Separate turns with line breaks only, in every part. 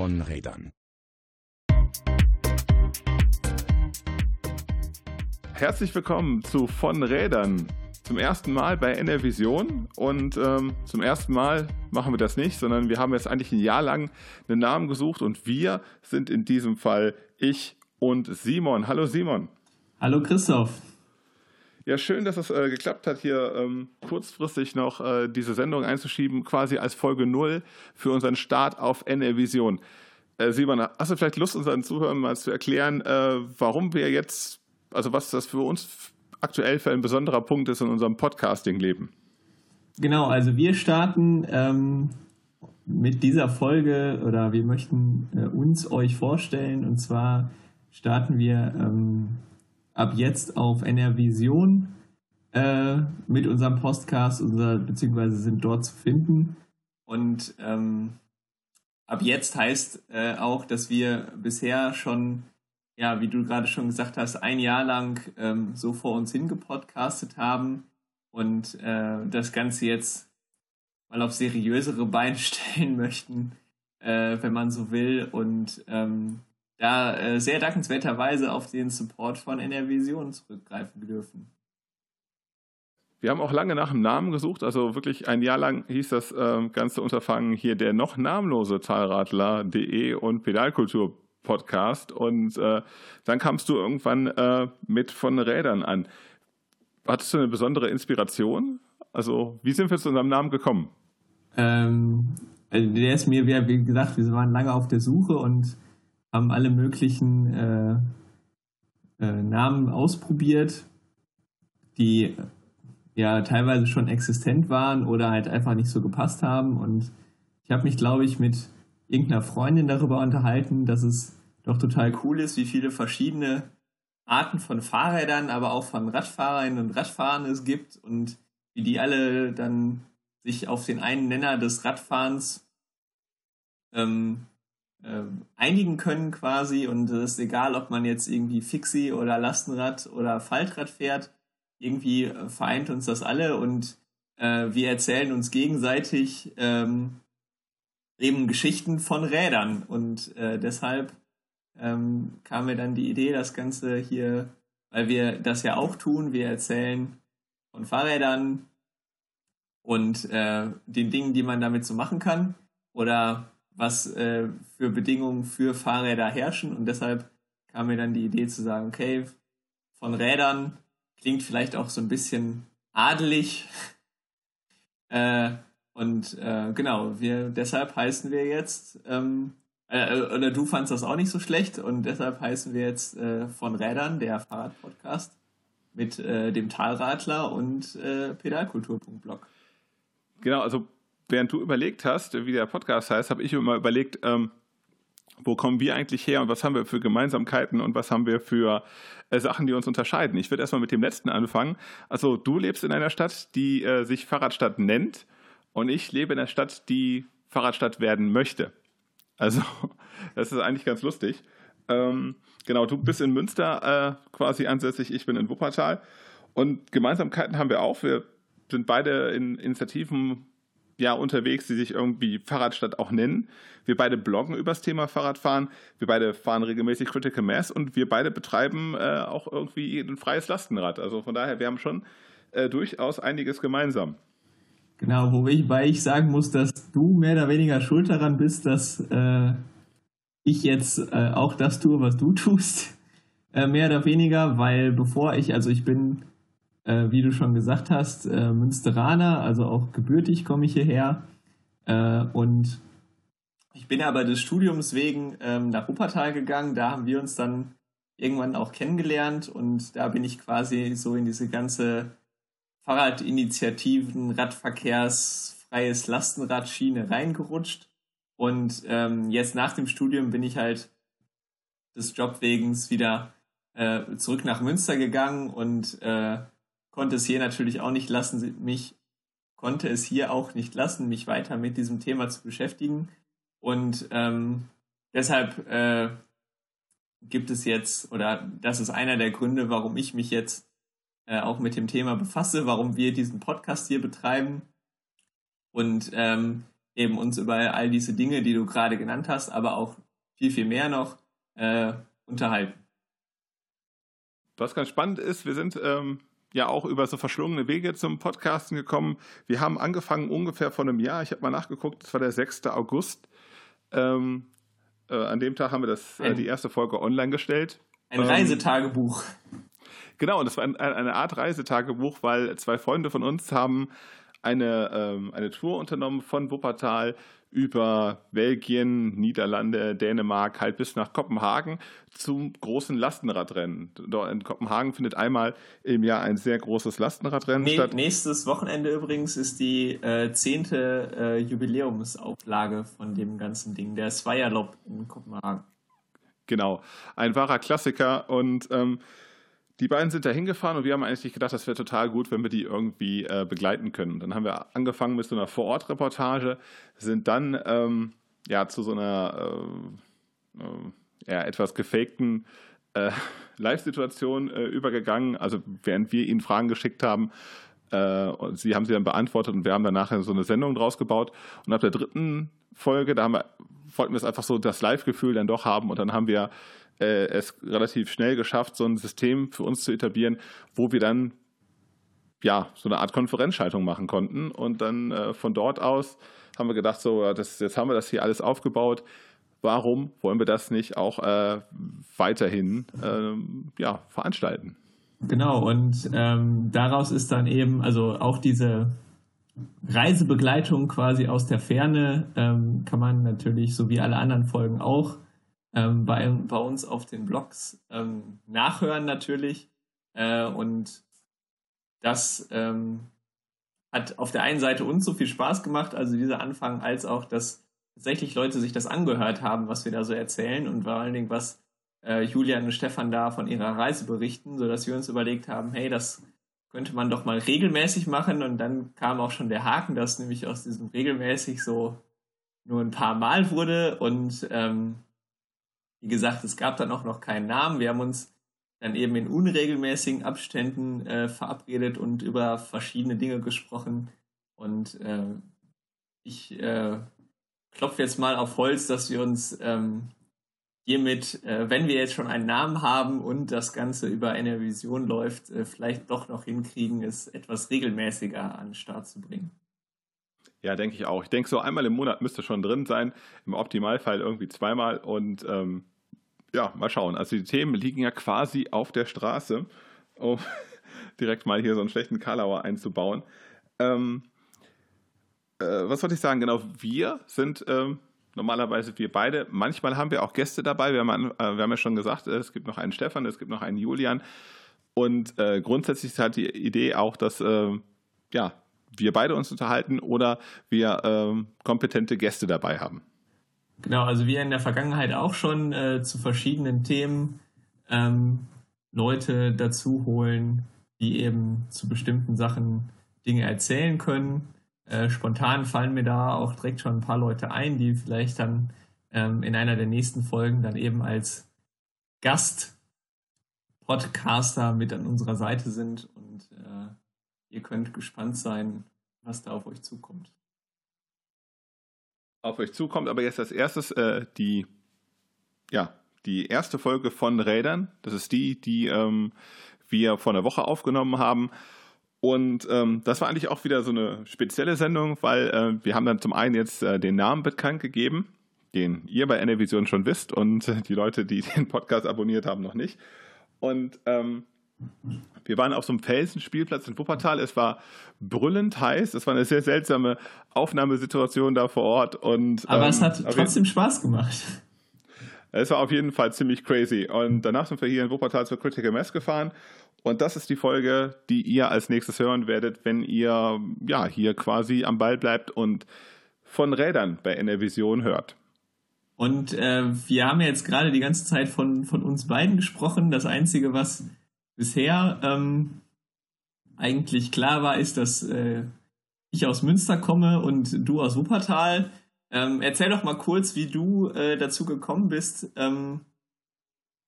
von Rädern.
Herzlich willkommen zu Von Rädern. Zum ersten Mal bei NR Vision und ähm, zum ersten Mal machen wir das nicht, sondern wir haben jetzt eigentlich ein Jahr lang einen Namen gesucht und wir sind in diesem Fall ich und Simon. Hallo Simon.
Hallo Christoph.
Ja, schön, dass es äh, geklappt hat, hier ähm, kurzfristig noch äh, diese Sendung einzuschieben, quasi als Folge 0 für unseren Start auf NR Vision. Äh, Simon, hast du vielleicht Lust, unseren Zuhörern mal zu erklären, äh, warum wir jetzt, also was das für uns aktuell für ein besonderer Punkt ist in unserem Podcasting-Leben?
Genau, also wir starten ähm, mit dieser Folge oder wir möchten äh, uns euch vorstellen und zwar starten wir ähm, ab jetzt auf NR Vision äh, mit unserem Podcast, unser, beziehungsweise sind dort zu finden. Und ähm, ab jetzt heißt äh, auch, dass wir bisher schon, ja, wie du gerade schon gesagt hast, ein Jahr lang ähm, so vor uns hingepodcastet haben und äh, das Ganze jetzt mal auf seriösere Beine stellen möchten, äh, wenn man so will. Und ähm, da äh, sehr dankenswerterweise auf den Support von NR Vision zurückgreifen dürfen.
Wir haben auch lange nach einem Namen gesucht, also wirklich ein Jahr lang hieß das äh, ganze Unterfangen hier der noch namenlose Talradler.de und Pedalkultur Podcast und äh, dann kamst du irgendwann äh, mit von Rädern an. Hattest du eine besondere Inspiration? Also wie sind wir zu unserem Namen gekommen?
Ähm, also der ist mir, wie gesagt, wir waren lange auf der Suche und haben alle möglichen äh, äh, Namen ausprobiert, die ja teilweise schon existent waren oder halt einfach nicht so gepasst haben. Und ich habe mich, glaube ich, mit irgendeiner Freundin darüber unterhalten, dass es doch total cool ist, wie viele verschiedene Arten von Fahrrädern, aber auch von Radfahrern und Radfahrern es gibt und wie die alle dann sich auf den einen Nenner des Radfahrens ähm, äh, einigen können quasi und es ist egal, ob man jetzt irgendwie Fixie oder Lastenrad oder Faltrad fährt, irgendwie äh, vereint uns das alle und äh, wir erzählen uns gegenseitig ähm, eben Geschichten von Rädern. Und äh, deshalb ähm, kam mir dann die Idee, das Ganze hier, weil wir das ja auch tun, wir erzählen von Fahrrädern und äh, den Dingen, die man damit so machen kann. Oder was äh, für Bedingungen für Fahrräder herrschen. Und deshalb kam mir dann die Idee zu sagen, okay, von Rädern klingt vielleicht auch so ein bisschen adelig. äh, und äh, genau, wir deshalb heißen wir jetzt, ähm, äh, oder du fandst das auch nicht so schlecht und deshalb heißen wir jetzt äh, von Rädern, der Fahrradpodcast, mit äh, dem Talradler und äh, Pedalkultur.blog.
Genau, also während du überlegt hast, wie der Podcast heißt, habe ich immer überlegt, ähm, wo kommen wir eigentlich her und was haben wir für Gemeinsamkeiten und was haben wir für äh, Sachen, die uns unterscheiden. Ich würde erstmal mit dem letzten anfangen. Also du lebst in einer Stadt, die äh, sich Fahrradstadt nennt und ich lebe in einer Stadt, die Fahrradstadt werden möchte. Also das ist eigentlich ganz lustig. Ähm, genau, du bist in Münster äh, quasi ansässig, ich bin in Wuppertal und Gemeinsamkeiten haben wir auch. Wir sind beide in Initiativen ja unterwegs, die sich irgendwie Fahrradstadt auch nennen. Wir beide bloggen über das Thema Fahrradfahren. Wir beide fahren regelmäßig Critical Mass und wir beide betreiben äh, auch irgendwie ein freies Lastenrad. Also von daher, wir haben schon äh, durchaus einiges gemeinsam.
Genau, wobei ich sagen muss, dass du mehr oder weniger schuld daran bist, dass äh, ich jetzt äh, auch das tue, was du tust. Äh, mehr oder weniger, weil bevor ich, also ich bin äh, wie du schon gesagt hast, äh, Münsteraner, also auch gebürtig komme ich hierher. Äh, und ich bin aber des Studiums wegen ähm, nach Wuppertal gegangen. Da haben wir uns dann irgendwann auch kennengelernt und da bin ich quasi so in diese ganze Fahrradinitiativen, Radverkehrs, freies Lastenradschiene reingerutscht. Und ähm, jetzt nach dem Studium bin ich halt des Jobwegens wieder äh, zurück nach Münster gegangen und äh, konnte es hier natürlich auch nicht lassen, mich konnte es hier auch nicht lassen, mich weiter mit diesem Thema zu beschäftigen. Und ähm, deshalb äh, gibt es jetzt, oder das ist einer der Gründe, warum ich mich jetzt äh, auch mit dem Thema befasse, warum wir diesen Podcast hier betreiben. Und ähm, eben uns über all diese Dinge, die du gerade genannt hast, aber auch viel, viel mehr noch äh, unterhalten.
Was ganz spannend ist, wir sind ähm, ja auch über so verschlungene Wege zum Podcasten gekommen. Wir haben angefangen ungefähr vor einem Jahr. Ich habe mal nachgeguckt, das war der 6. August. Ähm, äh, an dem Tag haben wir das, äh, die erste Folge online gestellt.
Ein ähm, Reisetagebuch.
Genau, und das war ein, eine Art Reisetagebuch, weil zwei Freunde von uns haben eine, ähm, eine Tour unternommen von Wuppertal über Belgien, Niederlande, Dänemark, halt bis nach Kopenhagen zum großen Lastenradrennen. Dort in Kopenhagen findet einmal im Jahr ein sehr großes Lastenradrennen nee, statt.
Nächstes Wochenende übrigens ist die äh, zehnte äh, Jubiläumsauflage von dem ganzen Ding, der Zweierlob in Kopenhagen.
Genau, ein wahrer Klassiker und ähm, die beiden sind da hingefahren und wir haben eigentlich gedacht, das wäre total gut, wenn wir die irgendwie äh, begleiten können. Dann haben wir angefangen mit so einer Vorortreportage, sind dann ähm, ja zu so einer äh, äh, ja, etwas gefakten äh, Live-Situation äh, übergegangen. Also während wir ihnen Fragen geschickt haben, äh, und sie haben sie dann beantwortet und wir haben dann nachher so eine Sendung draus gebaut. Und ab der dritten Folge, da wir, wollten wir es einfach so das Live-Gefühl dann doch haben und dann haben wir es relativ schnell geschafft, so ein System für uns zu etablieren, wo wir dann ja so eine Art Konferenzschaltung machen konnten. Und dann äh, von dort aus haben wir gedacht, so, das, jetzt haben wir das hier alles aufgebaut. Warum wollen wir das nicht auch äh, weiterhin äh, ja, veranstalten?
Genau, und ähm, daraus ist dann eben, also auch diese Reisebegleitung quasi aus der Ferne ähm, kann man natürlich, so wie alle anderen Folgen auch, ähm, bei, bei uns auf den Blogs ähm, nachhören natürlich. Äh, und das ähm, hat auf der einen Seite uns so viel Spaß gemacht, also dieser Anfang, als auch, dass tatsächlich Leute sich das angehört haben, was wir da so erzählen und vor allen Dingen, was äh, Julian und Stefan da von ihrer Reise berichten, sodass wir uns überlegt haben, hey, das könnte man doch mal regelmäßig machen und dann kam auch schon der Haken, dass nämlich aus diesem regelmäßig so nur ein paar Mal wurde und ähm, wie gesagt, es gab dann auch noch keinen Namen. Wir haben uns dann eben in unregelmäßigen Abständen äh, verabredet und über verschiedene Dinge gesprochen. Und äh, ich äh, klopfe jetzt mal auf Holz, dass wir uns ähm, hiermit, äh, wenn wir jetzt schon einen Namen haben und das Ganze über eine Vision läuft, äh, vielleicht doch noch hinkriegen, es etwas regelmäßiger an den Start zu bringen.
Ja, denke ich auch. Ich denke, so einmal im Monat müsste schon drin sein. Im Optimalfall irgendwie zweimal. Und ähm, ja, mal schauen. Also die Themen liegen ja quasi auf der Straße, um direkt mal hier so einen schlechten Karlauer einzubauen. Ähm, äh, was wollte ich sagen? Genau, wir sind ähm, normalerweise wir beide. Manchmal haben wir auch Gäste dabei. Wir haben, äh, wir haben ja schon gesagt, es gibt noch einen Stefan, es gibt noch einen Julian. Und äh, grundsätzlich ist halt die Idee auch, dass äh, ja, wir beide uns unterhalten oder wir ähm, kompetente Gäste dabei haben.
Genau, also wir in der Vergangenheit auch schon äh, zu verschiedenen Themen ähm, Leute dazu holen, die eben zu bestimmten Sachen Dinge erzählen können. Äh, spontan fallen mir da auch direkt schon ein paar Leute ein, die vielleicht dann ähm, in einer der nächsten Folgen dann eben als Gast-Podcaster mit an unserer Seite sind und äh, ihr könnt gespannt sein, was da auf euch zukommt
auf euch zukommt. Aber jetzt als erstes äh, die, ja, die erste Folge von Rädern. Das ist die, die ähm, wir vor einer Woche aufgenommen haben. Und ähm, das war eigentlich auch wieder so eine spezielle Sendung, weil äh, wir haben dann zum einen jetzt äh, den Namen bekannt gegeben, den ihr bei NRVision schon wisst und äh, die Leute, die den Podcast abonniert haben, noch nicht. Und ähm, wir waren auf so einem Felsenspielplatz in Wuppertal. Es war brüllend heiß. Es war eine sehr seltsame Aufnahmesituation da vor Ort. Und,
Aber ähm, es hat trotzdem Spaß gemacht.
Es war auf jeden Fall ziemlich crazy. Und danach sind wir hier in Wuppertal zur Critical Mass gefahren. Und das ist die Folge, die ihr als nächstes hören werdet, wenn ihr ja hier quasi am Ball bleibt und von Rädern bei NRVision hört.
Und äh, wir haben ja jetzt gerade die ganze Zeit von, von uns beiden gesprochen. Das Einzige, was bisher ähm, eigentlich klar war, ist, dass äh, ich aus Münster komme und du aus Wuppertal. Ähm, erzähl doch mal kurz, wie du äh, dazu gekommen bist, ähm,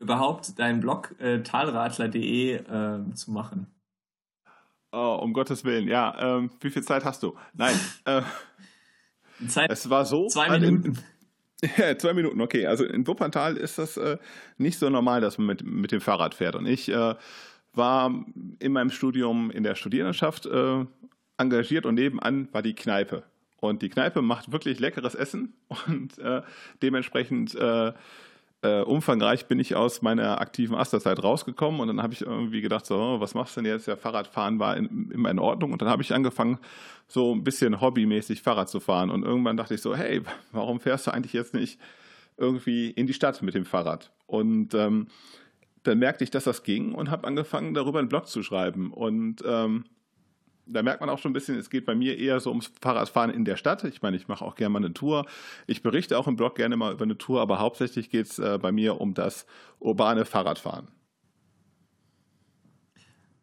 überhaupt deinen Blog äh, talradler.de äh, zu machen.
Oh, um Gottes Willen, ja. Ähm, wie viel Zeit hast du? Nein. äh, Zeit, es war so.
Zwei Minuten.
Ja, zwei Minuten, okay. Also in Wuppertal ist das äh, nicht so normal, dass man mit, mit dem Fahrrad fährt. Und ich äh, war in meinem Studium in der Studierendenschaft äh, engagiert und nebenan war die Kneipe. Und die Kneipe macht wirklich leckeres Essen und äh, dementsprechend äh, umfangreich bin ich aus meiner aktiven Asterzeit rausgekommen und dann habe ich irgendwie gedacht, so, was machst du denn jetzt? Ja, Fahrradfahren war in, immer in Ordnung und dann habe ich angefangen, so ein bisschen hobbymäßig Fahrrad zu fahren und irgendwann dachte ich so, hey, warum fährst du eigentlich jetzt nicht irgendwie in die Stadt mit dem Fahrrad? Und ähm, dann merkte ich, dass das ging und habe angefangen, darüber einen Blog zu schreiben und ähm, da merkt man auch schon ein bisschen, es geht bei mir eher so ums Fahrradfahren in der Stadt. Ich meine, ich mache auch gerne mal eine Tour. Ich berichte auch im Blog gerne mal über eine Tour, aber hauptsächlich geht es äh, bei mir um das urbane Fahrradfahren.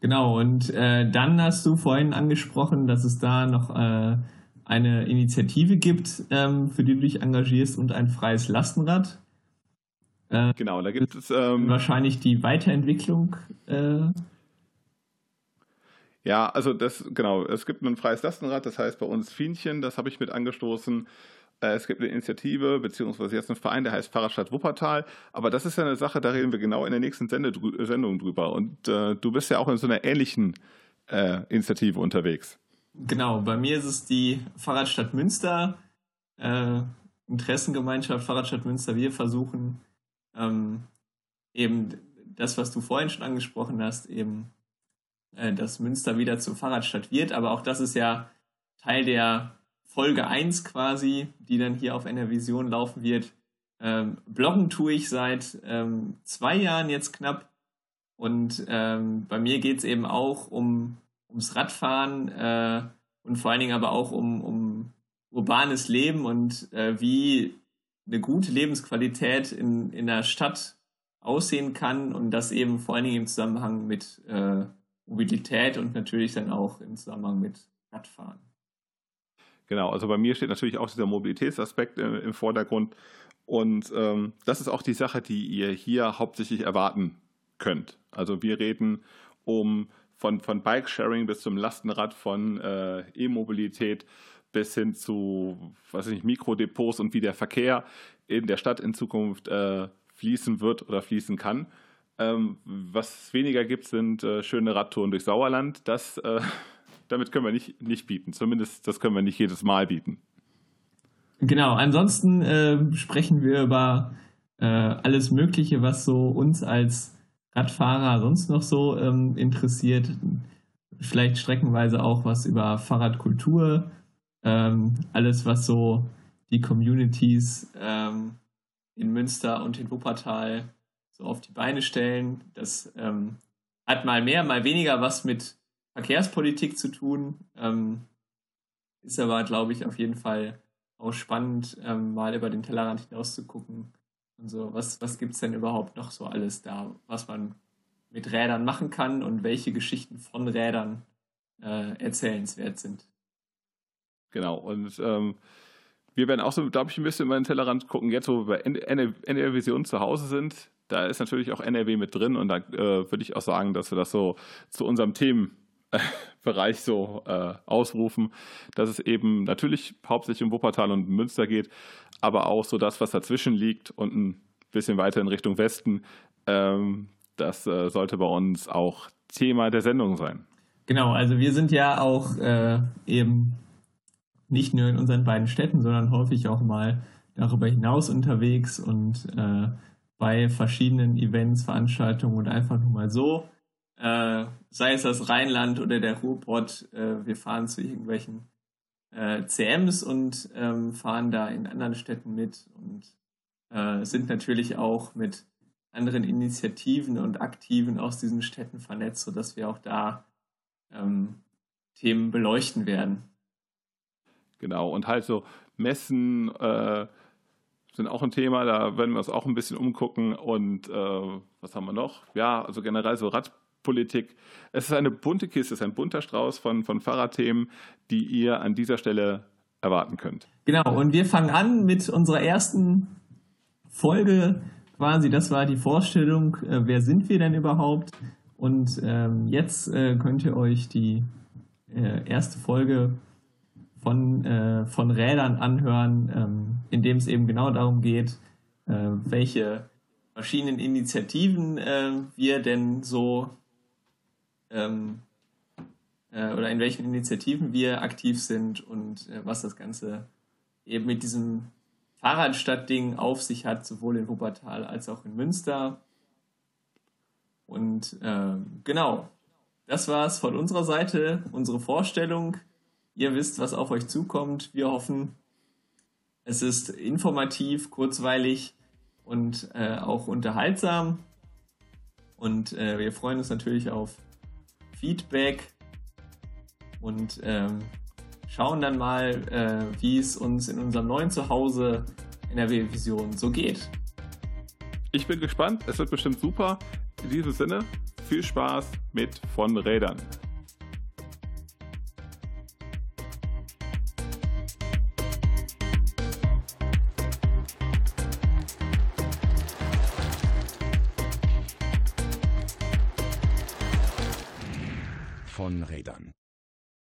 Genau, und äh, dann hast du vorhin angesprochen, dass es da noch äh, eine Initiative gibt, ähm, für die du dich engagierst und ein freies Lastenrad.
Äh, genau, da gibt es
ähm, wahrscheinlich die Weiterentwicklung äh,
ja, also das, genau, es gibt ein freies Lastenrad, das heißt bei uns Fienchen, das habe ich mit angestoßen. Äh, es gibt eine Initiative, beziehungsweise jetzt einen Verein, der heißt Fahrradstadt Wuppertal. Aber das ist ja eine Sache, da reden wir genau in der nächsten Sendung drüber. Und äh, du bist ja auch in so einer ähnlichen äh, Initiative unterwegs.
Genau, bei mir ist es die Fahrradstadt Münster, äh, Interessengemeinschaft Fahrradstadt Münster. Wir versuchen ähm, eben das, was du vorhin schon angesprochen hast, eben äh, dass Münster wieder zur Fahrradstadt wird. Aber auch das ist ja Teil der Folge 1 quasi, die dann hier auf NRVision laufen wird. Ähm, bloggen tue ich seit ähm, zwei Jahren jetzt knapp. Und ähm, bei mir geht es eben auch um, ums Radfahren äh, und vor allen Dingen aber auch um, um urbanes Leben und äh, wie eine gute Lebensqualität in, in der Stadt aussehen kann und das eben vor allen Dingen im Zusammenhang mit äh, Mobilität und natürlich dann auch im Zusammenhang mit Radfahren.
Genau, also bei mir steht natürlich auch dieser Mobilitätsaspekt äh, im Vordergrund. Und ähm, das ist auch die Sache, die ihr hier hauptsächlich erwarten könnt. Also wir reden um von, von Bike-Sharing bis zum Lastenrad, von äh, E-Mobilität bis hin zu, weiß ich, Mikrodepots und wie der Verkehr in der Stadt in Zukunft äh, fließen wird oder fließen kann. Ähm, was es weniger gibt, sind äh, schöne Radtouren durch Sauerland. Das, äh, damit können wir nicht, nicht bieten. Zumindest das können wir nicht jedes Mal bieten.
Genau, ansonsten äh, sprechen wir über äh, alles Mögliche, was so uns als Radfahrer sonst noch so ähm, interessiert. Vielleicht streckenweise auch was über Fahrradkultur. Ähm, alles, was so die Communities ähm, in Münster und in Wuppertal so auf die Beine stellen. Das ähm, hat mal mehr, mal weniger was mit Verkehrspolitik zu tun. Ähm, ist aber, glaube ich, auf jeden Fall auch spannend, ähm, mal über den Tellerrand hinaus zu gucken. Und so, was, was gibt es denn überhaupt noch so alles da, was man mit Rädern machen kann und welche Geschichten von Rädern äh, erzählenswert sind.
Genau, und ähm, wir werden auch so, glaube ich, ein bisschen über den Tellerrand gucken, jetzt wo wir bei NR Vision zu Hause sind, da ist natürlich auch NRW mit drin und da äh, würde ich auch sagen, dass wir das so zu unserem Themenbereich so äh, ausrufen, dass es eben natürlich hauptsächlich um Wuppertal und Münster geht, aber auch so das, was dazwischen liegt und ein bisschen weiter in Richtung Westen, ähm, das äh, sollte bei uns auch Thema der Sendung sein.
Genau, also wir sind ja auch äh, eben nicht nur in unseren beiden Städten, sondern häufig auch mal darüber hinaus unterwegs und äh, bei verschiedenen Events, Veranstaltungen und einfach nur mal so. Äh, sei es das Rheinland oder der Ruhrpott, äh, wir fahren zu irgendwelchen äh, CMs und ähm, fahren da in anderen Städten mit und äh, sind natürlich auch mit anderen Initiativen und Aktiven aus diesen Städten vernetzt, sodass wir auch da ähm, Themen beleuchten werden.
Genau, und halt so Messen, äh, sind auch ein Thema, da werden wir uns auch ein bisschen umgucken. Und äh, was haben wir noch? Ja, also generell so Radpolitik. Es ist eine bunte Kiste, es ist ein bunter Strauß von, von Fahrradthemen, die ihr an dieser Stelle erwarten könnt.
Genau, und wir fangen an mit unserer ersten Folge quasi. Das war die Vorstellung, äh, wer sind wir denn überhaupt? Und ähm, jetzt äh, könnt ihr euch die äh, erste Folge von, äh, von Rädern anhören, ähm, in dem es eben genau darum geht, äh, welche verschiedenen Initiativen äh, wir denn so ähm, äh, oder in welchen Initiativen wir aktiv sind und äh, was das Ganze eben mit diesem Fahrradstadtding auf sich hat, sowohl in Wuppertal als auch in Münster. Und äh, genau, das war es von unserer Seite, unsere Vorstellung. Ihr wisst, was auf euch zukommt. Wir hoffen, es ist informativ, kurzweilig und äh, auch unterhaltsam. Und äh, wir freuen uns natürlich auf Feedback und ähm, schauen dann mal, äh, wie es uns in unserem neuen Zuhause NRW Vision so geht.
Ich bin gespannt, es wird bestimmt super. In diesem Sinne, viel Spaß mit von Rädern.
von Rädern.